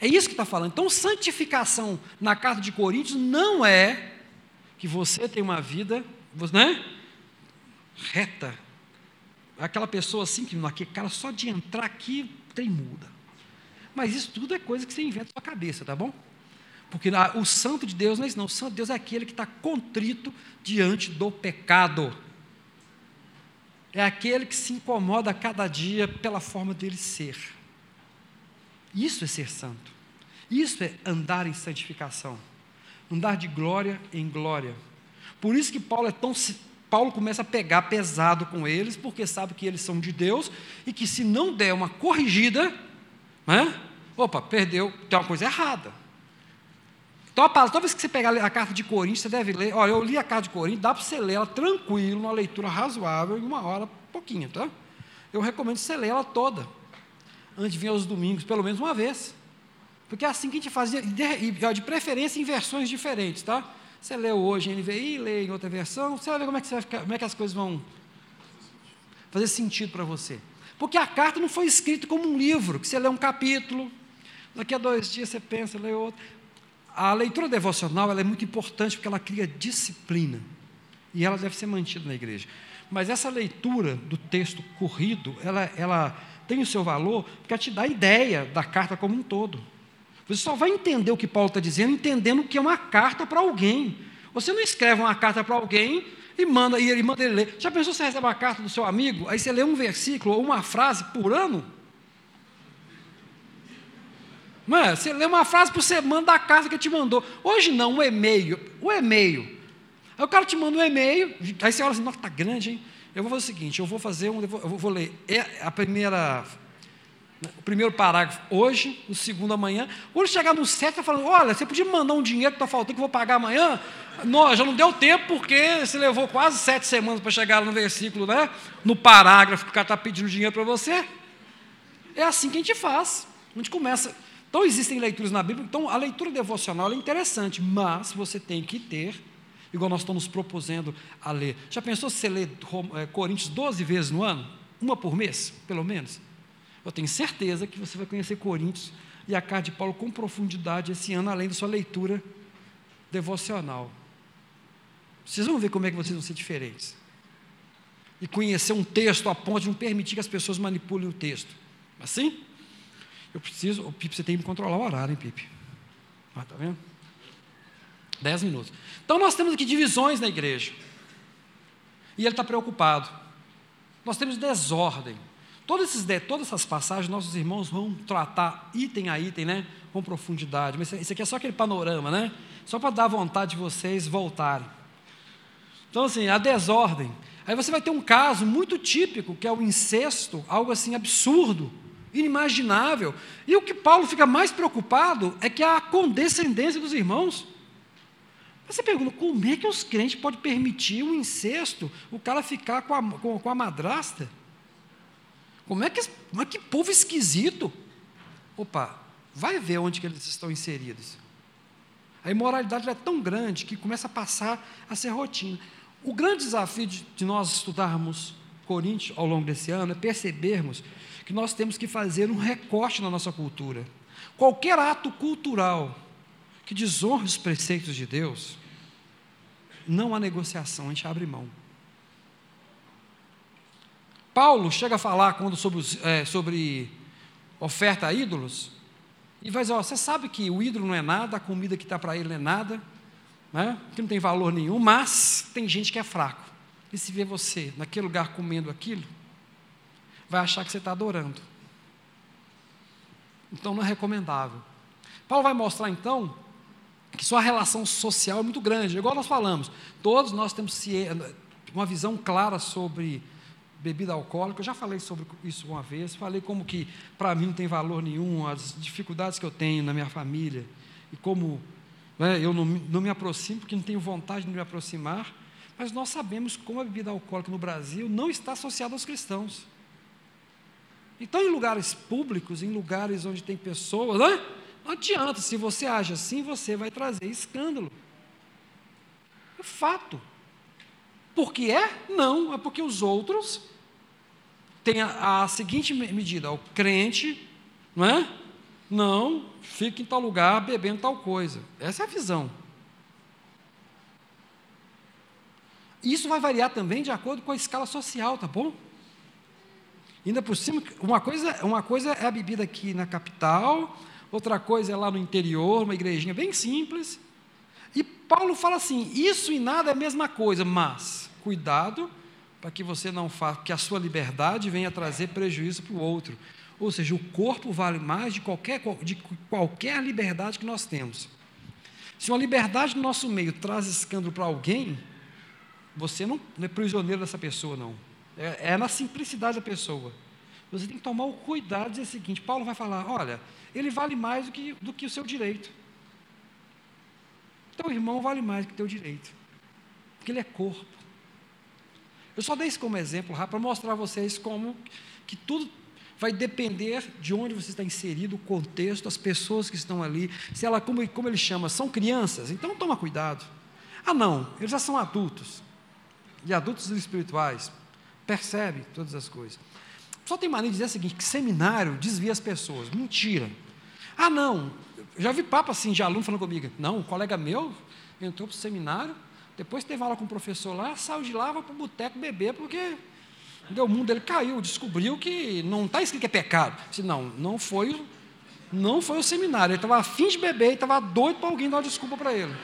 É isso que está falando. Então, santificação na carta de Coríntios não é que você tem uma vida né, reta. Aquela pessoa assim, que aquele cara só de entrar aqui tem muda. Mas isso tudo é coisa que você inventa na sua cabeça, tá bom? Porque o santo de Deus não é isso, não. O santo de Deus é aquele que está contrito diante do pecado. É aquele que se incomoda a cada dia pela forma dele ser. Isso é ser santo. Isso é andar em santificação. Andar de glória em glória. Por isso que Paulo é tão Paulo começa a pegar pesado com eles, porque sabe que eles são de Deus e que se não der uma corrigida, né? Opa, perdeu, tem uma coisa errada. Então, toda vez que você pegar a carta de Coríntios, você deve ler. Olha, eu li a carta de Coríntios, dá para você ler ela tranquilo, uma leitura razoável, em uma hora, pouquinho, tá? Eu recomendo você ler ela toda, antes de vir aos domingos, pelo menos uma vez. Porque é assim que a gente fazia, de, de preferência em versões diferentes, tá? Você lê hoje em NVI, lê em outra versão, você vai ver como é que, ficar, como é que as coisas vão fazer sentido para você. Porque a carta não foi escrita como um livro, que você lê um capítulo, daqui a dois dias você pensa, lê outro. A leitura devocional é muito importante porque ela cria disciplina. E ela deve ser mantida na igreja. Mas essa leitura do texto corrido, ela, ela tem o seu valor porque ela te dá a ideia da carta como um todo. Você só vai entender o que Paulo está dizendo entendendo que é uma carta para alguém. Você não escreve uma carta para alguém e manda, e ele manda ele ler. Já pensou se você recebe uma carta do seu amigo, aí você lê um versículo ou uma frase por ano? É? Você lê uma frase por semana da carta que te mandou. Hoje não, o e-mail. O e-mail. Aí o cara te manda um e-mail, aí você olha assim, nossa, está grande, hein? Eu vou fazer o seguinte, eu vou fazer um, eu vou, eu vou ler a primeira o primeiro parágrafo hoje, o segundo amanhã. Quando chegar no está falando: olha, você podia mandar um dinheiro que está faltando que eu vou pagar amanhã? Não, já não deu tempo, porque você levou quase sete semanas para chegar no versículo, né? No parágrafo que o cara está pedindo dinheiro para você. É assim que a gente faz. A gente começa. Então, existem leituras na Bíblia. Então, a leitura devocional é interessante, mas você tem que ter, igual nós estamos proposendo a ler. Já pensou se você lê é, Coríntios 12 vezes no ano? Uma por mês, pelo menos? Eu tenho certeza que você vai conhecer Coríntios e a carta de Paulo com profundidade esse ano, além da sua leitura devocional. Vocês vão ver como é que vocês vão ser diferentes. E conhecer um texto a ponto de não permitir que as pessoas manipulem o texto. Assim? Eu preciso. O Pipe, você tem que controlar o horário, hein, Pipe? Ah, tá vendo? Dez minutos. Então nós temos aqui divisões na igreja. E ele está preocupado. Nós temos desordem. Todas, esses, todas essas passagens, nossos irmãos vão tratar item a item, né? Com profundidade. Mas isso aqui é só aquele panorama, né? Só para dar vontade de vocês voltarem. Então, assim, a desordem. Aí você vai ter um caso muito típico, que é o incesto, algo assim absurdo, inimaginável. E o que Paulo fica mais preocupado é que a condescendência dos irmãos. Você pergunta, como é que os crentes podem permitir um incesto, o cara ficar com a, com, com a madrasta? Como é que, como é que povo esquisito? Opa, vai ver onde que eles estão inseridos. A imoralidade é tão grande que começa a passar a ser rotina. O grande desafio de, de nós estudarmos Coríntios ao longo desse ano é percebermos que nós temos que fazer um recorte na nossa cultura. Qualquer ato cultural que desonre os preceitos de Deus, não há negociação, a gente abre mão. Paulo chega a falar quando sobre, é, sobre oferta a ídolos, e vai dizer, ó, você sabe que o ídolo não é nada, a comida que está para ele não é nada, né? que não tem valor nenhum, mas tem gente que é fraco. E se vê você naquele lugar comendo aquilo, vai achar que você está adorando. Então não é recomendável. Paulo vai mostrar então que sua relação social é muito grande, igual nós falamos. Todos nós temos uma visão clara sobre bebida alcoólica. Eu já falei sobre isso uma vez, falei como que para mim não tem valor nenhum, as dificuldades que eu tenho na minha família e como né, eu não, não me aproximo porque não tenho vontade de me aproximar. Mas nós sabemos como a bebida alcoólica no Brasil não está associada aos cristãos. Então, em lugares públicos, em lugares onde tem pessoas, né? não adianta, se você age assim, você vai trazer escândalo. É fato. Porque é? Não, é porque os outros têm a, a seguinte medida: o crente, não é? Não, fica em tal lugar bebendo tal coisa. Essa é a visão. Isso vai variar também de acordo com a escala social, tá bom? Ainda por cima, uma coisa, uma coisa é a bebida aqui na capital, outra coisa é lá no interior, uma igrejinha bem simples. E Paulo fala assim: isso e nada é a mesma coisa, mas cuidado para que você não faça, que a sua liberdade venha trazer prejuízo para o outro. Ou seja, o corpo vale mais de qualquer, de qualquer liberdade que nós temos. Se uma liberdade no nosso meio traz escândalo para alguém, você não, é prisioneiro dessa pessoa, não. É, é na simplicidade da pessoa. Você tem que tomar o cuidado de dizer o seguinte: Paulo vai falar, olha, ele vale mais do que, do que o seu direito. Teu irmão vale mais do que o teu direito. Porque ele é corpo. Eu só dei isso como exemplo para mostrar a vocês como que tudo vai depender de onde você está inserido, o contexto, as pessoas que estão ali. Se ela, como, como ele chama, são crianças, então toma cuidado. Ah, não, eles já são adultos. E adultos espirituais percebe todas as coisas. Só tem mania de dizer o seguinte: que seminário desvia as pessoas. Mentira. Ah, não. Já vi papo assim de aluno falando comigo. Não, um colega meu entrou para o seminário, depois teve aula com o professor lá, saiu de lá, vai para o boteco beber, porque o mundo dele caiu, descobriu que não está escrito que é pecado. Disse, não, não foi, não foi o seminário. Ele estava afim de beber e estava doido para alguém dar uma desculpa para ele.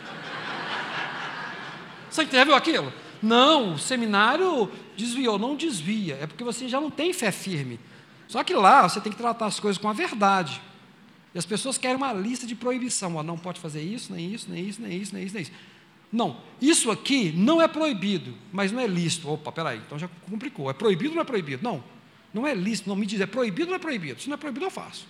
Você viu aquilo? Não, o seminário desviou. Não desvia, é porque você já não tem fé firme. Só que lá você tem que tratar as coisas com a verdade. E as pessoas querem uma lista de proibição. Ó, não pode fazer isso, nem isso, nem isso, nem isso, nem isso, nem isso. Não, isso aqui não é proibido, mas não é lícito. Opa, peraí, então já complicou. É proibido ou não é proibido? Não, não é lícito, não me diz, é proibido ou não é proibido? Se não é proibido, eu faço.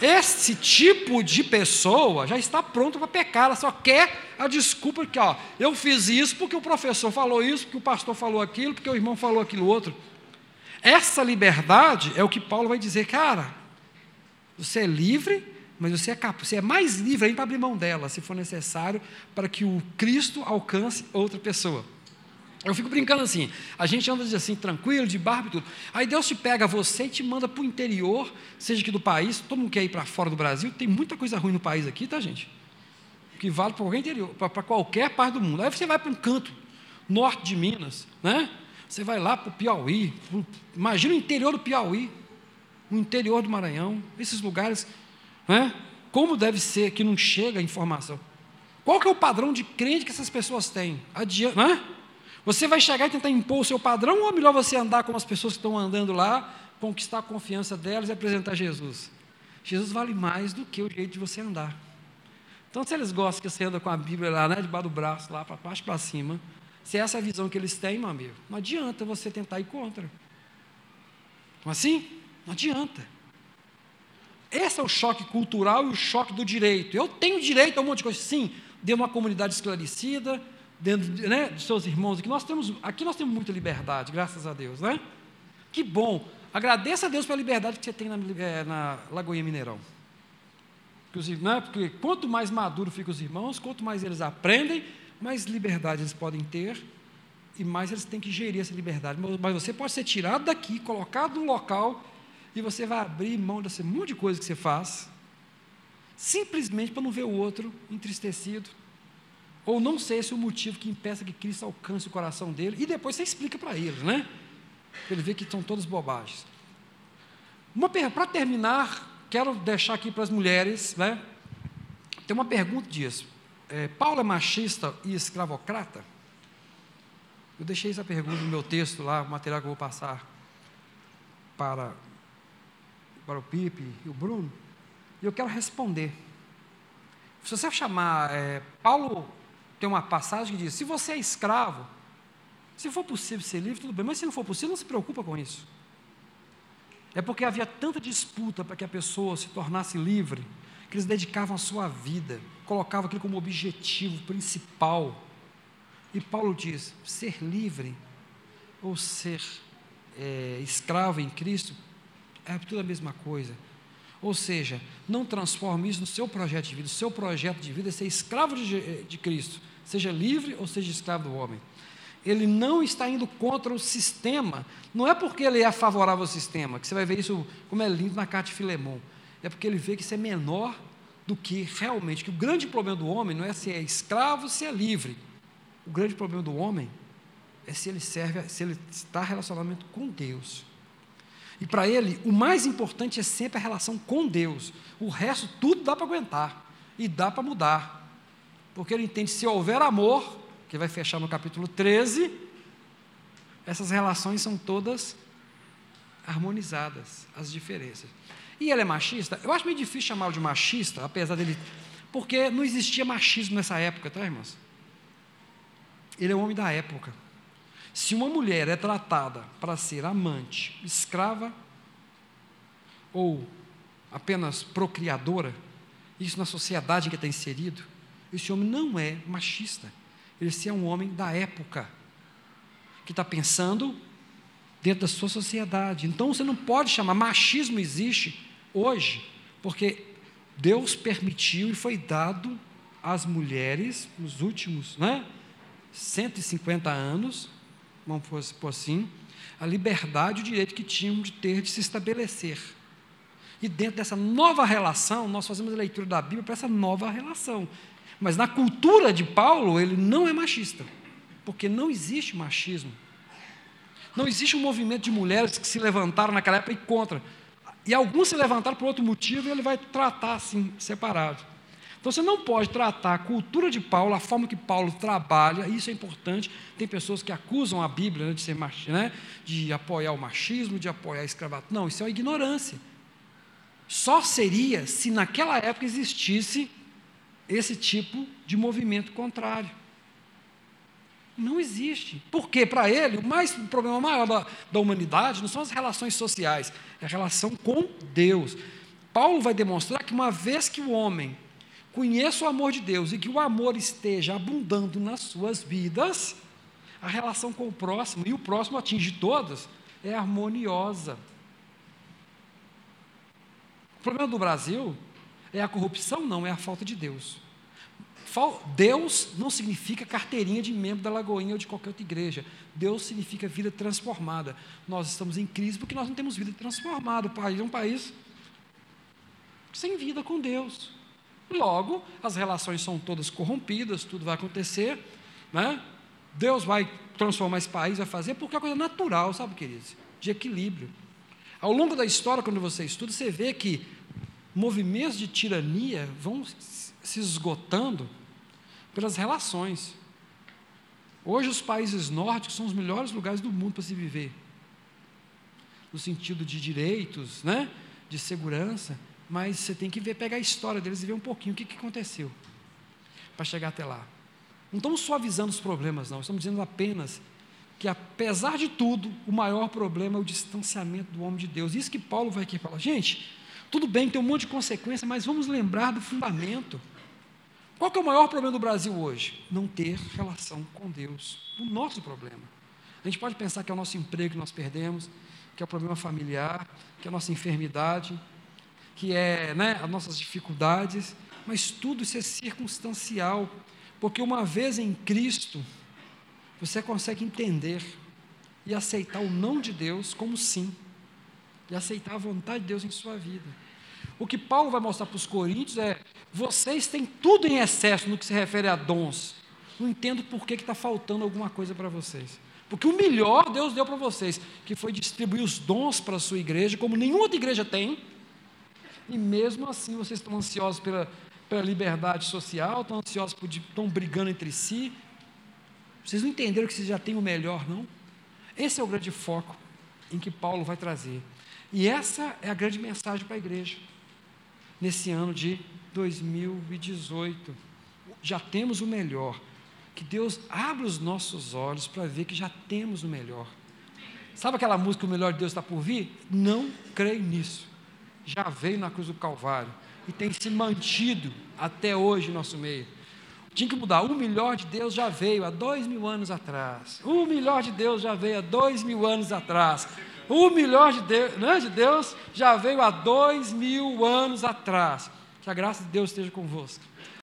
Esse tipo de pessoa já está pronto para pecar, ela só quer a desculpa que, ó, eu fiz isso porque o professor falou isso, porque o pastor falou aquilo, porque o irmão falou aquilo outro. Essa liberdade é o que Paulo vai dizer, cara, você é livre, mas você é, capaz, você é mais livre ainda para abrir mão dela, se for necessário, para que o Cristo alcance outra pessoa. Eu fico brincando assim, a gente anda assim, tranquilo, de barba e tudo. Aí Deus te pega você e te manda para o interior, seja aqui do país, todo mundo quer ir para fora do Brasil, tem muita coisa ruim no país aqui, tá, gente? Que vale para qualquer interior, para qualquer parte do mundo. Aí você vai para um canto, norte de Minas, né? Você vai lá para o Piauí, pro, imagina o interior do Piauí, o interior do Maranhão, esses lugares, né? Como deve ser que não chega a informação? Qual que é o padrão de crente que essas pessoas têm? Né? Você vai chegar e tentar impor o seu padrão ou é melhor você andar como as pessoas que estão andando lá, conquistar a confiança delas e apresentar Jesus? Jesus vale mais do que o jeito de você andar. Então, se eles gostam que você anda com a Bíblia lá, né, debaixo do braço, lá para baixo para cima, se essa é a visão que eles têm, meu amigo, não adianta você tentar ir contra. Como assim? Não adianta. Esse é o choque cultural e o choque do direito. Eu tenho direito a um monte de coisa. Sim, de uma comunidade esclarecida, dentro né, de seus irmãos aqui. Nós temos, aqui nós temos muita liberdade, graças a Deus, né? Que bom. Agradeça a Deus pela liberdade que você tem na, é, na Lagoinha Mineirão. Porque, né, porque quanto mais maduro ficam os irmãos, quanto mais eles aprendem, mais liberdade eles podem ter e mais eles têm que gerir essa liberdade. Mas você pode ser tirado daqui, colocado no local e você vai abrir mão desse monte de coisa que você faz, simplesmente para não ver o outro entristecido, ou não ser esse o motivo que impeça que Cristo alcance o coração dele, e depois você explica para eles, né? Ele vê que são todas bobagens. Para terminar, quero deixar aqui para as mulheres, né? Tem uma pergunta disso. É, Paulo é machista e escravocrata? Eu deixei essa pergunta no meu texto lá, o material que eu vou passar para, para o Pipe e o Bruno, e eu quero responder. Se você chamar, é, Paulo tem uma passagem que diz: se você é escravo, se for possível ser livre, tudo bem, mas se não for possível, não se preocupa com isso. É porque havia tanta disputa para que a pessoa se tornasse livre, que eles dedicavam a sua vida, colocavam aquilo como objetivo principal. E Paulo diz: ser livre ou ser é, escravo em Cristo é tudo a mesma coisa. Ou seja, não transforme isso no seu projeto de vida. O seu projeto de vida é ser escravo de, de Cristo, seja livre ou seja escravo do homem ele não está indo contra o sistema. Não é porque ele é favorável ao sistema, que você vai ver isso como é lindo na carta de Filemão. É porque ele vê que isso é menor do que realmente, que o grande problema do homem não é se é escravo, se é livre. O grande problema do homem é se ele serve, se ele está em relacionamento com Deus. E para ele, o mais importante é sempre a relação com Deus. O resto, tudo dá para aguentar e dá para mudar. Porque ele entende se houver amor, que vai fechar no capítulo 13, essas relações são todas harmonizadas, as diferenças. E ele é machista? Eu acho meio difícil chamá-lo de machista, apesar dele. Porque não existia machismo nessa época, tá, irmãos? Ele é o homem da época. Se uma mulher é tratada para ser amante, escrava ou apenas procriadora, isso na sociedade em que está inserido, esse homem não é machista. Esse é um homem da época, que está pensando dentro da sua sociedade. Então você não pode chamar, machismo existe hoje, porque Deus permitiu e foi dado às mulheres, nos últimos né, 150 anos, vamos por assim, a liberdade e o direito que tinham de ter de se estabelecer. E dentro dessa nova relação, nós fazemos a leitura da Bíblia para essa nova relação. Mas na cultura de Paulo, ele não é machista, porque não existe machismo. Não existe um movimento de mulheres que se levantaram naquela época e contra. E alguns se levantaram por outro motivo e ele vai tratar assim, separado. Então você não pode tratar a cultura de Paulo, a forma que Paulo trabalha, isso é importante. Tem pessoas que acusam a Bíblia né, de ser né, de apoiar o machismo, de apoiar a escravatura. Não, isso é uma ignorância. Só seria se naquela época existisse esse tipo de movimento contrário. Não existe. Porque, para ele, o, mais, o problema maior da, da humanidade não são as relações sociais, é a relação com Deus. Paulo vai demonstrar que uma vez que o homem conheça o amor de Deus e que o amor esteja abundando nas suas vidas, a relação com o próximo, e o próximo atinge todas, é harmoniosa. O problema do Brasil é a corrupção? Não, é a falta de Deus. Deus não significa carteirinha de membro da Lagoinha ou de qualquer outra igreja. Deus significa vida transformada. Nós estamos em crise porque nós não temos vida transformada. O país é um país sem vida com Deus. Logo, as relações são todas corrompidas, tudo vai acontecer. Né? Deus vai transformar esse país, vai fazer, porque é coisa natural, sabe, queridos? De equilíbrio. Ao longo da história, quando você estuda, você vê que movimentos de tirania vão se esgotando pelas relações. Hoje, os países nórdicos são os melhores lugares do mundo para se viver, no sentido de direitos, né? de segurança, mas você tem que ver, pegar a história deles e ver um pouquinho o que, aconteceu para chegar até lá. Não estamos suavizando os problemas, não, estamos dizendo apenas que, apesar de tudo, o maior problema é o distanciamento do homem de Deus. Isso que Paulo vai aqui falar. Gente, tudo bem, tem um monte de consequência, mas vamos lembrar do fundamento. Qual é o maior problema do Brasil hoje? Não ter relação com Deus. O nosso problema. A gente pode pensar que é o nosso emprego que nós perdemos, que é o problema familiar, que é a nossa enfermidade, que é né, as nossas dificuldades, mas tudo isso é circunstancial, porque uma vez em Cristo, você consegue entender e aceitar o não de Deus como sim, e aceitar a vontade de Deus em sua vida. O que Paulo vai mostrar para os coríntios é: vocês têm tudo em excesso no que se refere a dons. Não entendo por que está faltando alguma coisa para vocês. Porque o melhor Deus deu para vocês, que foi distribuir os dons para a sua igreja, como nenhuma outra igreja tem. E mesmo assim vocês estão ansiosos pela, pela liberdade social, estão ansiosos por estão brigando entre si. Vocês não entenderam que vocês já têm o melhor, não? Esse é o grande foco em que Paulo vai trazer. E essa é a grande mensagem para a igreja, nesse ano de 2018. Já temos o melhor. Que Deus abra os nossos olhos para ver que já temos o melhor. Sabe aquela música O Melhor de Deus está por vir? Não creio nisso. Já veio na cruz do Calvário e tem se mantido até hoje em nosso meio. Tinha que mudar. O melhor de Deus já veio há dois mil anos atrás. O melhor de Deus já veio há dois mil anos atrás. O melhor de Deus, né, de Deus já veio há dois mil anos atrás. Que a graça de Deus esteja convosco.